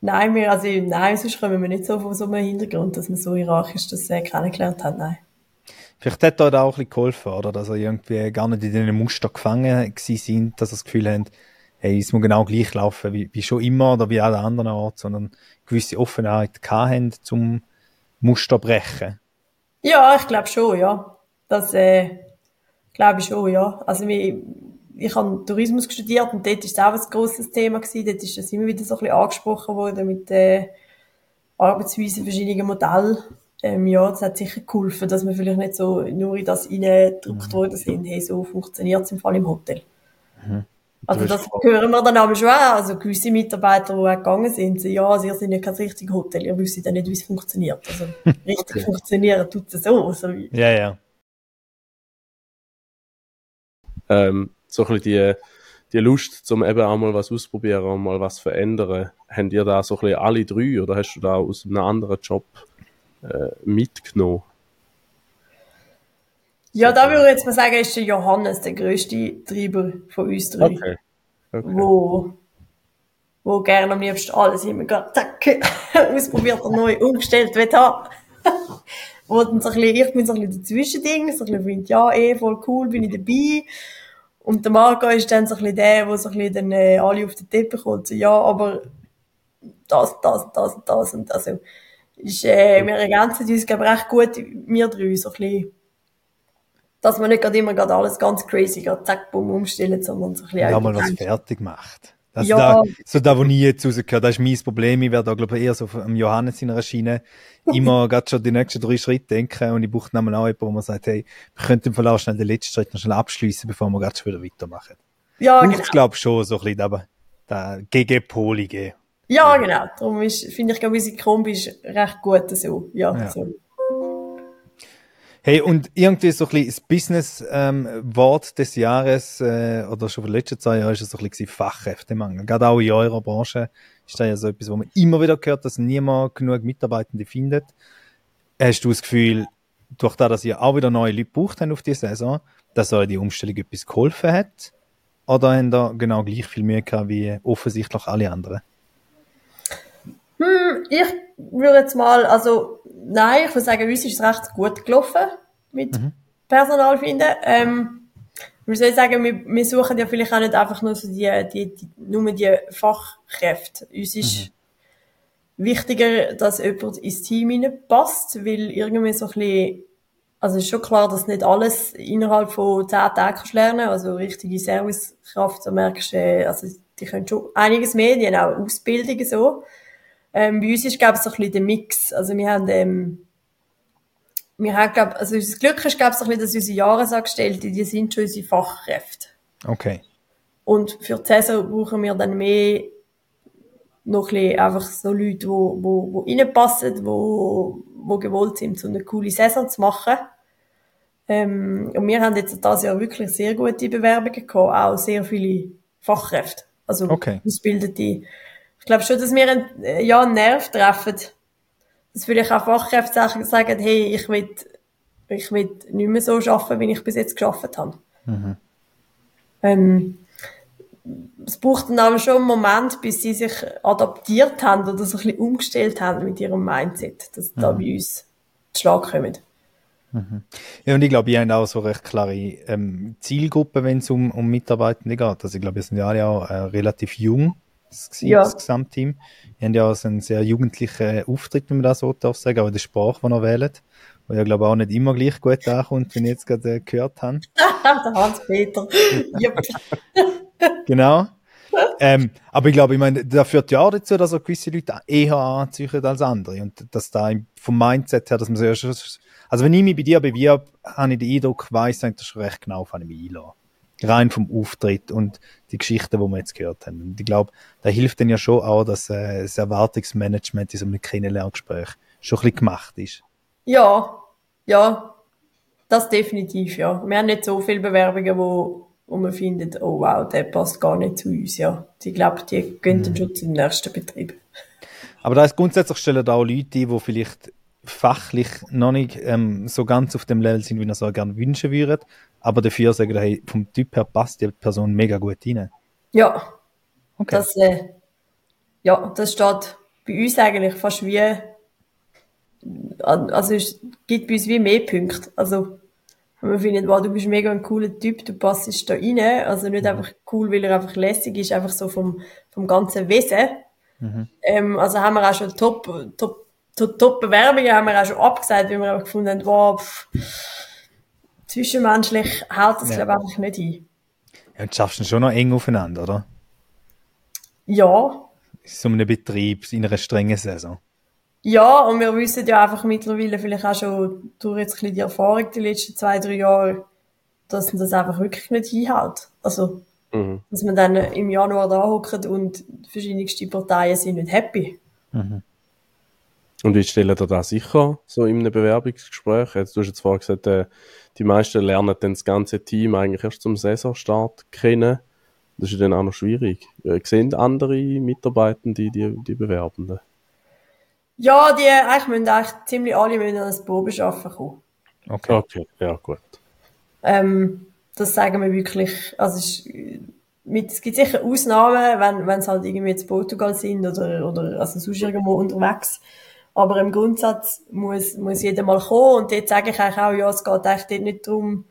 Nein, wir, also, nein, sonst kommen wir nicht so von so einem Hintergrund, dass wir so hierarchisch das äh, kennengelernt haben, nein. Vielleicht hat da auch ein bisschen geholfen, oder? Dass ihr irgendwie gar nicht in diesen Muster gefangen sind, dass ihr das Gefühl habt, hey, es muss genau gleich laufen wie, wie schon immer oder wie alle anderen Orte, sondern gewisse Offenheit gehabt haben, zum Muster brechen. Ja, ich glaube schon, ja. Das äh, glaube ich schon, ja. Also wir, ich habe Tourismus studiert und dort ist es auch ein grosses Thema gewesen. Dort ist das immer wieder so ein bisschen angesprochen worden mit äh, Arbeitsweisen, verschiedenen Modellen. Ähm, ja, das hat sicher geholfen, dass wir vielleicht nicht so nur in das reingedrückt worden sind. Hey, so funktioniert es im Fall im Hotel. Also Du das hören wir dann aber schon auch. Also gewisse Mitarbeiter, die auch gegangen sind, so, ja, sie sind ja kein richtiges Hotel, ihr wisst ja nicht, wie es funktioniert. Also richtig funktionieren tut es so. Ja, ja. ähm, so ein bisschen die, die Lust, zum eben auch mal was ausprobieren und mal was verändern, haben ihr da so ein bisschen alle drei oder hast du da aus einem anderen Job äh, mitgenommen? Ja, da würde ich jetzt mal sagen, ist der Johannes der grösste Treiber von uns drei. Okay. okay. Wo, wo gerne am liebsten alles immer gerade zack, ausprobiert und neu umgestellt wird haben. wo dann so ein bisschen, ich bin so ein bisschen dazwischending, so ein bisschen finde, ja, eh, voll cool, bin ich dabei. Und der Marco ist dann so ein bisschen der, der so ein bisschen dann, äh, alle auf den Teppich kommt, so, ja, aber das, das, das und das. Und also, ist, äh, wir ergänzen uns, glaube ich, recht gut, wir drei, so ein bisschen, dass man nicht gerade immer gerade alles ganz crazy, gerade zack, bumm, umstellen, sondern so ein bisschen Ja, mal was fertig macht. Das Ja. da, so da, wo ich jetzt rausgehört, das ist mein Problem. Ich werde da, glaube ich, eher so am Johannes in einer Schiene immer gerade schon die nächsten drei Schritte denken und ich brauche dann mal auch jemanden, wo man sagt, hey, wir könnten im auch schnell den letzten Schritt noch schnell abschließen, bevor wir gerade schon wieder weitermachen. Ja, Und genau. ich glaube schon, so ein bisschen, aber da Gegenpolige. Ja, genau. Darum finde ich, glaube unsere Kombi ist recht gut so. Ja, Ja. so. Hey, und irgendwie so ein bisschen das Business-Wort des Jahres, äh, oder schon von den letzten zwei Jahren, ist es so ein bisschen Fachkräftemangel. Gerade auch in eurer Branche ist das ja so etwas, wo man immer wieder hört, dass niemand genug Mitarbeitende findet. Hast du das Gefühl, durch das, dass ihr auch wieder neue Leute braucht habt auf die Saison, dass euch die Umstellung etwas geholfen hat? Oder haben da genau gleich viel Mühe gehabt wie offensichtlich alle anderen? Hm, ich würde jetzt mal, also, nein, ich würde sagen, uns ist es recht gut gelaufen mit Personal finden. Ähm, ich würde sagen, wir, wir suchen ja vielleicht auch nicht einfach nur so die, die, die nur die Fachkräfte. Uns ist wichtiger, dass jemand ins Team passt, weil irgendwie so ein bisschen, also es ist schon klar, dass nicht alles innerhalb von zehn Tagen kannst lernen, also richtige Servicekraft, da merkst du, äh, also die können schon einiges mehr, die haben auch Ausbildungen so. Ähm, bei uns ist, glaube ich, so ein bisschen der Mix. Also wir haben, ähm, wir haben, glaub, also unser Glück ist, glaube ich, so ein bisschen, dass unsere Jahresangestellte, die sind schon unsere Fachkräfte. Okay. Und für die Saison brauchen wir dann mehr noch ein bisschen einfach so Leute, wo, wo, wo reinpassen, wo, wo gewollt sind, so eine coole Saison zu machen. Ähm, und wir haben jetzt dieses Jahr wirklich sehr gute Bewerbungen gehabt, auch sehr viele Fachkräfte. Also Okay. ausgebildete. Ich glaube schon, dass wir einen, äh, ja, einen Nerv treffen. Dass vielleicht auch Fachkräfte sagen, sagen hey, ich will, ich will nicht mehr so arbeiten, wie ich bis jetzt geschafft habe. Ähm, es braucht dann aber schon einen Moment, bis sie sich adaptiert haben oder so ein bisschen umgestellt haben mit ihrem Mindset, dass sie da bei uns zu Schlag kommen. Ja, und ich glaube, ihr habt auch so recht klare ähm, Zielgruppen, wenn es um, um Mitarbeitende geht. Also ich glaube, wir sind ja alle auch äh, relativ jung, das, Gese- Ja. das Gesamtteam. Wir haben ja auch so einen sehr jugendlichen Auftritt, wenn man das so darf sagen, aber die Sprache, die wir wählen, wo ja, glaube ich, auch nicht immer gleich gut ankommt, wie ich jetzt gerade äh, gehört habe. Der Hans-Peter. Genau. ähm, aber ich glaube, ich meine, das führt ja auch dazu, dass auch gewisse Leute eher anziehen als andere. Und dass da vom Mindset her, dass man so, also wenn ich mich bei dir bewirb, habe ich den Eindruck, weiss eigentlich schon recht genau, auf ich mich einlasse. Rein vom Auftritt und die Geschichten, die wir jetzt gehört haben. Und ich glaube, da hilft dann ja schon auch, dass äh, das Erwartungsmanagement in so einem Kennenlerngespräch schon ein bisschen gemacht ist. Ja, ja, das definitiv, ja. Wir haben nicht so viele Bewerbungen, wo, wo man findet, oh wow, der passt gar nicht zu uns, ja. Ich glaube, die gehen dann schon zum nächsten Betrieb. Aber da ist grundsätzlich stellen da auch Leute ein, die vielleicht fachlich noch nicht ähm, so ganz auf dem Level sind, wie ihr es auch gerne wünschen würdet, aber dafür sagen, hey, vom Typ her passt die Person mega gut rein. Ja, Okay. das, äh, ja, das steht bei uns eigentlich fast wie, also es gibt bei uns wie mehr Punkte. Also, man findet, wow, du bist mega ein cooler Typ, du passest da rein. Also nicht einfach cool, weil er einfach lässig ist, einfach so vom, vom ganzen Wesen. Ähm, also haben wir auch schon top, top, top, top Bewerbungen haben wir auch schon abgesagt, weil wir einfach gefunden haben, wow, pff, zwischenmenschlich hält das, Ja. glaube ich, einfach nicht hin. Ja, und schaffst du schon noch eng aufeinander, oder? Ja, In so einem Betrieb, in einer strengen Saison. Ja, und wir wissen ja einfach mittlerweile vielleicht auch schon durch jetzt ein bisschen die Erfahrung die letzten zwei, drei Jahre, dass man das einfach wirklich nicht hinhaut. Also, Mhm. dass man dann im Januar da hockt und verschiedenste Parteien sind nicht happy. Und wie stellen ihr das sicher, so in einem Bewerbungsgespräch? Jetzt, du hast jetzt vorhin gesagt, äh, die meisten lernen dann das ganze Team eigentlich erst zum Saisonstart kennen. Das ist dann auch noch schwierig. Äh, sehen andere Mitarbeitende die, die Bewerbenden? Ja, die eigentlich müssen eigentlich ziemlich alle müssen an das Probeschaffen kommen. Okay. Okay, ja gut. Ähm, das sagen wir wirklich, also es, ist, mit, es gibt sicher Ausnahmen, wenn, wenn es halt irgendwie jetzt Portugal sind oder, oder also sonst irgendwo unterwegs. Aber im Grundsatz muss, muss jeder mal kommen und dort sage ich eigentlich auch, ja, es geht eigentlich dort nicht darum,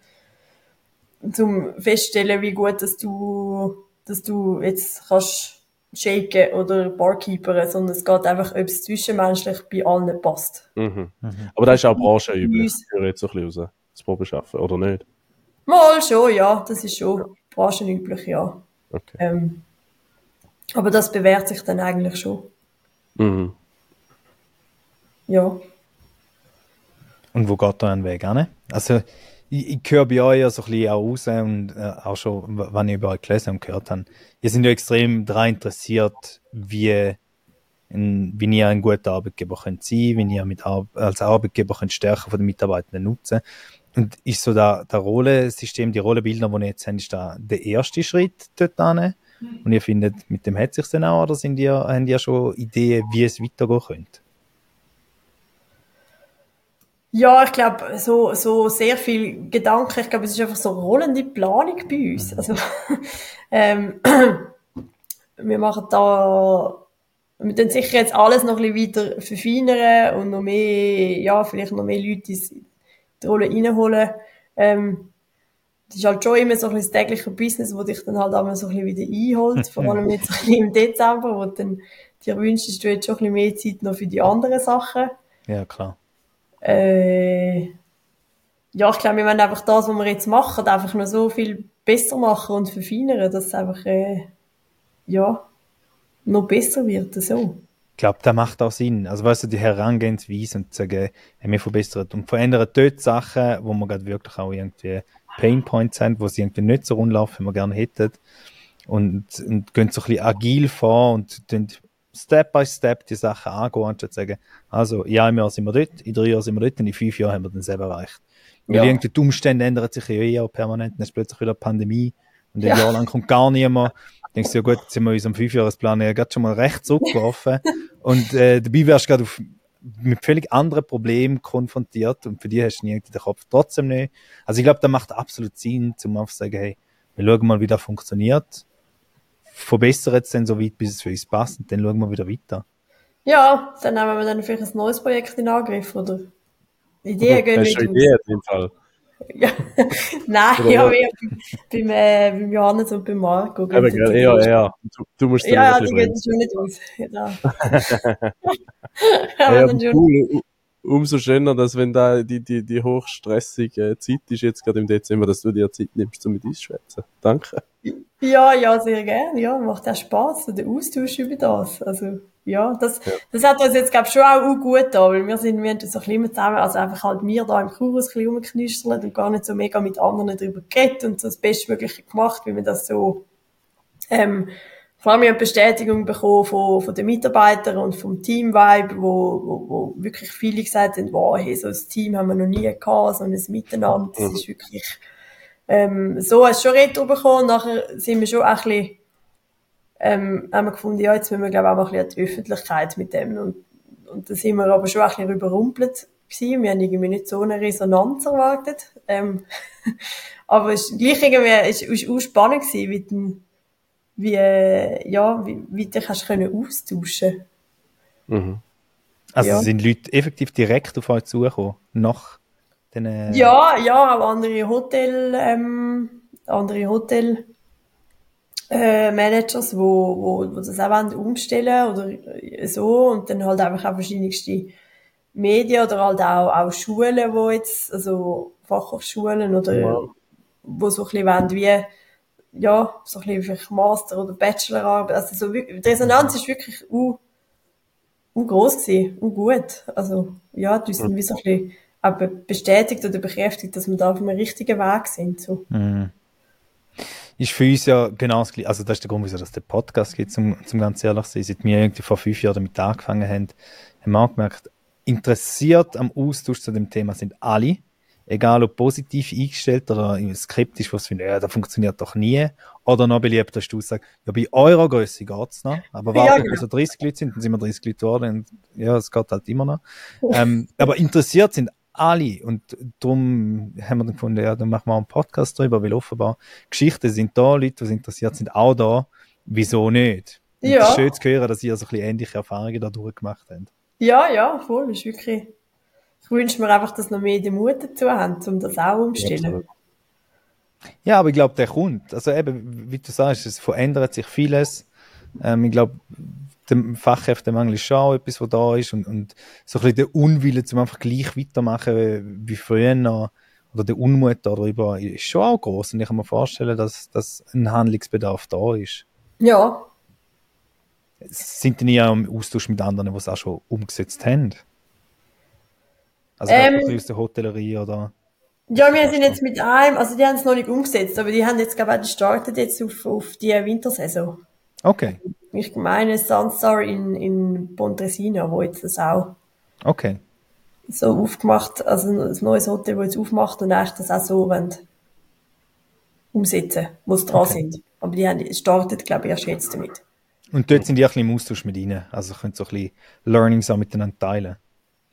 zum feststellen, wie gut, dass du, dass du jetzt kannst shaken oder barkeeperen, sondern es geht einfach, ob es zwischenmenschlich bei allen passt. Mhm. Aber das ist auch branchenüblich. Höre jetzt so ein bisschen raus. Das Probeschaffen, oder nicht? Mal schon, ja, das ist schon branchenüblich, ja. Okay. Ähm, aber das bewährt sich dann eigentlich schon. Mhm. Ja. Und wo geht da ein Weg an? Also, ich, ich höre bei euch ja so ein bisschen auch raus und äh, auch schon, w- wann ich über euch gelesen und gehört habe. Ihr seid ja extrem daran interessiert, wie, ein, wie ihr ein guter Arbeitgeber könnt sein, wie ihr mit Ar als Arbeitgeber könnt Stärken von den Mitarbeitenden nutzen. Und ist so da, der Rollensystem, die Rollenbilder, die ihr jetzt habt, ist da der erste Schritt dort an? Und ihr findet, mit dem hat sich dann auch, oder sind ihr, habt ihr schon Ideen, wie es weitergehen könnte? Ja, ich glaube, so, so sehr viel Gedanken. Ich glaube, es ist einfach so rollende Planung bei uns. Also, ähm, wir machen da, wir tun sicher jetzt alles noch ein bisschen weiter verfeinern und noch mehr, ja, vielleicht noch mehr Leute in die Rolle reinholen. Ähm, das ist halt schon immer so ein bisschen das tägliche Business, wo dich dann halt einmal so ein bisschen wieder einholt. Vor allem jetzt ein bisschen im Dezember, wo du dann dir wünschst, du hättest schon ein bisschen mehr Zeit noch für die anderen Sachen. Ja, klar. Äh, ja, ich glaube, wir wollen einfach das, was wir jetzt machen, einfach noch so viel besser machen und verfeinern, dass es einfach, äh, ja, noch besser wird, so. Ich glaube, das macht auch Sinn. Also, weißt du, die Herangehensweise und zu sagen, hey, wir verbessern und verändern dort Sachen, wo wir gerade wirklich auch irgendwie Painpoints haben, wo sie irgendwie nicht so rund laufen, wie wir gerne hätten. Und, und gehen so ein bisschen agil vor und Step by Step die Sachen angehen, anstatt zu sagen, also, in einem Jahr sind wir dort, in drei Jahren sind wir dort und in fünf Jahren haben wir dann selber erreicht. Weil ja. irgendwie die Umstände ändern sich ja eh auch permanent, dann ist plötzlich wieder Pandemie und ein ja. Jahr lang kommt gar niemand. Denkst du, ja gut, jetzt sind wir unserem Fünfjahresplan ja gerade schon mal recht zurückgeworfen und äh, dabei wärst du gerade auf mit völlig anderen Problemen konfrontiert und für die hast du irgendwie den Kopf trotzdem nicht. Also ich glaube, da macht absolut Sinn, zum einfach zu sagen, hey, wir schauen mal, wie das funktioniert, verbessern es dann so weit, bis es für uns passt und dann schauen wir wieder weiter. Ja, dann nehmen wir dann vielleicht ein neues Projekt in Angriff, oder? Ideen gehen nicht Ideen in dem Fall. Ja. Nein, Oder ja, wir beim, äh, beim Johannes und beim Marco. Aber gell, ja, ja. Du, du musst Ja, ja, die gehen schon nicht aus. Ja. ja, ja cool. Umso schöner, dass wenn da die, die, die hochstressige Zeit ist, jetzt gerade im Dezember, dass du dir Zeit nimmst, um mit uns zu schwätzen. Danke. Ja, ja, sehr gerne. Ja, macht auch Spaß, der Austausch über das. Also, ja, das, ja. das hat uns jetzt, glaube ich, schon auch gut da, weil wir sind, wir haben so ein bisschen zusammen, also einfach halt wir da im Kurus ein bisschen rumgeknüstelt und gar nicht so mega mit anderen darüber geredet und so das Bestmögliche gemacht, wie wir das so, ähm, vor allem eine Bestätigung bekommen von, von den Mitarbeitern und vom Team-Vibe, wo, wo, wo wirklich viele gesagt haben, wow, hey, so ein Team haben wir noch nie gehabt, so ein Miteinander, das mhm. ist wirklich, ähm, so schon Retro bekommen, nachher sind wir schon ein bisschen ähm, haben wir gefunden, ja, jetzt müssen wir, glaube ich, auch mal ein bisschen an die Öffentlichkeit mit dem. Und, und da sind wir aber schon ein bisschen überrumpelt gewesen. Wir haben irgendwie nicht so eine Resonanz erwartet. Ähm, aber es gleich irgendwie, es ist auch spannend gewesen, wie, den, wie, äh, ja, wie, wie du dich können austauschen. Mhm. Also ja. sind Leute effektiv direkt auf euch zugekommen, nach den, äh... Ja, ja, auch andere Hotel, ähm, andere Hotel, äh, Managers, wo, wo, wo das auch wollen, umstellen oder so. Und dann halt einfach auch verschiedenste Medien oder halt auch, auch Schulen, wo jetzt, also Fachhochschulen oder wow. wo so ein bisschen wollen, wie ja, so ein bisschen Master- oder Bachelorarbeit, also so, die Resonanz ist wirklich u, u gross gewesen, u gut, also ja, die sind wie so ein bisschen aber bestätigt oder bekräftigt, dass wir da auf dem richtigen Weg sind, so. Mhm ist für uns ja genau das gleiche. Also, das ist der Grund, wieso es den Podcast gibt, zum, zum ganz ehrlich sein. Seit wir irgendwie vor fünf Jahren damit angefangen haben, haben wir auch gemerkt, interessiert am Austausch zu dem Thema sind alle. Egal ob positiv eingestellt oder skeptisch, was finden, ja, das funktioniert doch nie. Oder noch beliebter ist die Aussage, ja, bei eurer Größe geht's noch. Aber warten, ja, genau. bis so 30 Leute sind, dann sind wir 30 Leute geworden. Ja, es geht halt immer noch. ähm, aber interessiert sind alle. Und darum haben wir dann gefunden, ja, dann machen wir einen Podcast darüber, weil offenbar Geschichten sind da, Leute, die interessiert sind, auch da. Wieso nicht? Und ja. Es ist schön zu hören, dass ihr so ein bisschen ähnliche Erfahrungen dadurch gemacht habt. Ja, ja, voll. Ist wirklich. Ich wünsche mir einfach, dass noch mehr den Mut dazu haben, um das auch umzustellen. Ja, aber ich glaube, der kommt. Also eben, wie du sagst, es verändert sich vieles. Ähm, ich glaube, der Fachkräftemangel ist schon auch etwas, was da ist und, und so ein bisschen der Unwille, zum einfach gleich weitermachen wie früher noch, oder der Unmut darüber ist schon auch groß und ich kann mir vorstellen, dass, dass ein Handlungsbedarf da ist. Ja. Sind die ja im Austausch mit anderen, die es auch schon umgesetzt haben? Also ähm, aus der Hotellerie oder? Ja, wir sind jetzt mit einem, also die haben es noch nicht umgesetzt, aber die haben jetzt, ich, gestartet jetzt auf, auf die Wintersaison. Okay. Ich meine Sunstar in, in Pontresina, wo jetzt das auch okay. so aufgemacht, also ein neues Hotel, wo jetzt aufmacht und echt das auch so wollen umsetzen, wo sie dran okay. sind. Aber die haben startet, glaube ich, erst jetzt damit. Und dort sind die auch ein bisschen im Austausch mit ihnen, also können so ein bisschen Learnings auch miteinander teilen.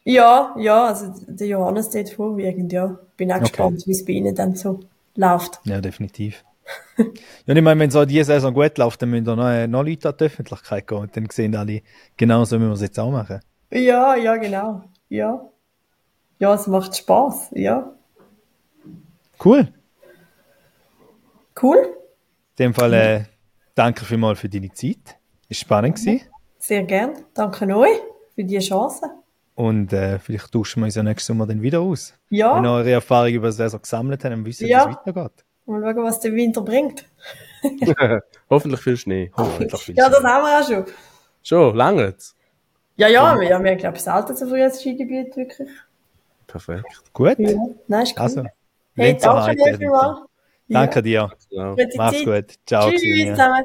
Ja, ja, also der Johannes steht vorwiegend, ja. Bin auch okay. gespannt, wie es bei ihnen dann so läuft. Ja, definitiv ja, ich meine, wenn so diese Saison gut läuft, dann müssen da noch, noch Leute an die Öffentlichkeit gehen und dann sehen alle, genau so müssen wir es jetzt auch machen. Ja, ja, genau. Ja. Ja, es macht Spaß, ja. Cool. Cool. In dem Fall, äh, danke vielmals für deine Zeit. Ist spannend gewesen. Sehr gern. Danke euch für die Chance. Und äh, vielleicht tauschen wir uns ja nächstes Sommer dann wieder aus. Ja. Wenn ihr eure Erfahrungen über die Saison gesammelt habt und wissen, ja. wie es weitergeht. Mal schauen, was der Winter bringt. Hoffentlich viel Schnee. Hoffentlich viel ja, das haben wir auch schon. Schon, lange jetzt? Ja, ja, wir, ja, wir glaube ich, selten so früh als Skigebiet, wirklich. Perfekt. Gut. Ja. Nein, ist cool. Also, hey, danke dir vielmals. Danke dir. Ja. Mach's gut. Ciao, Tschüss zusammen.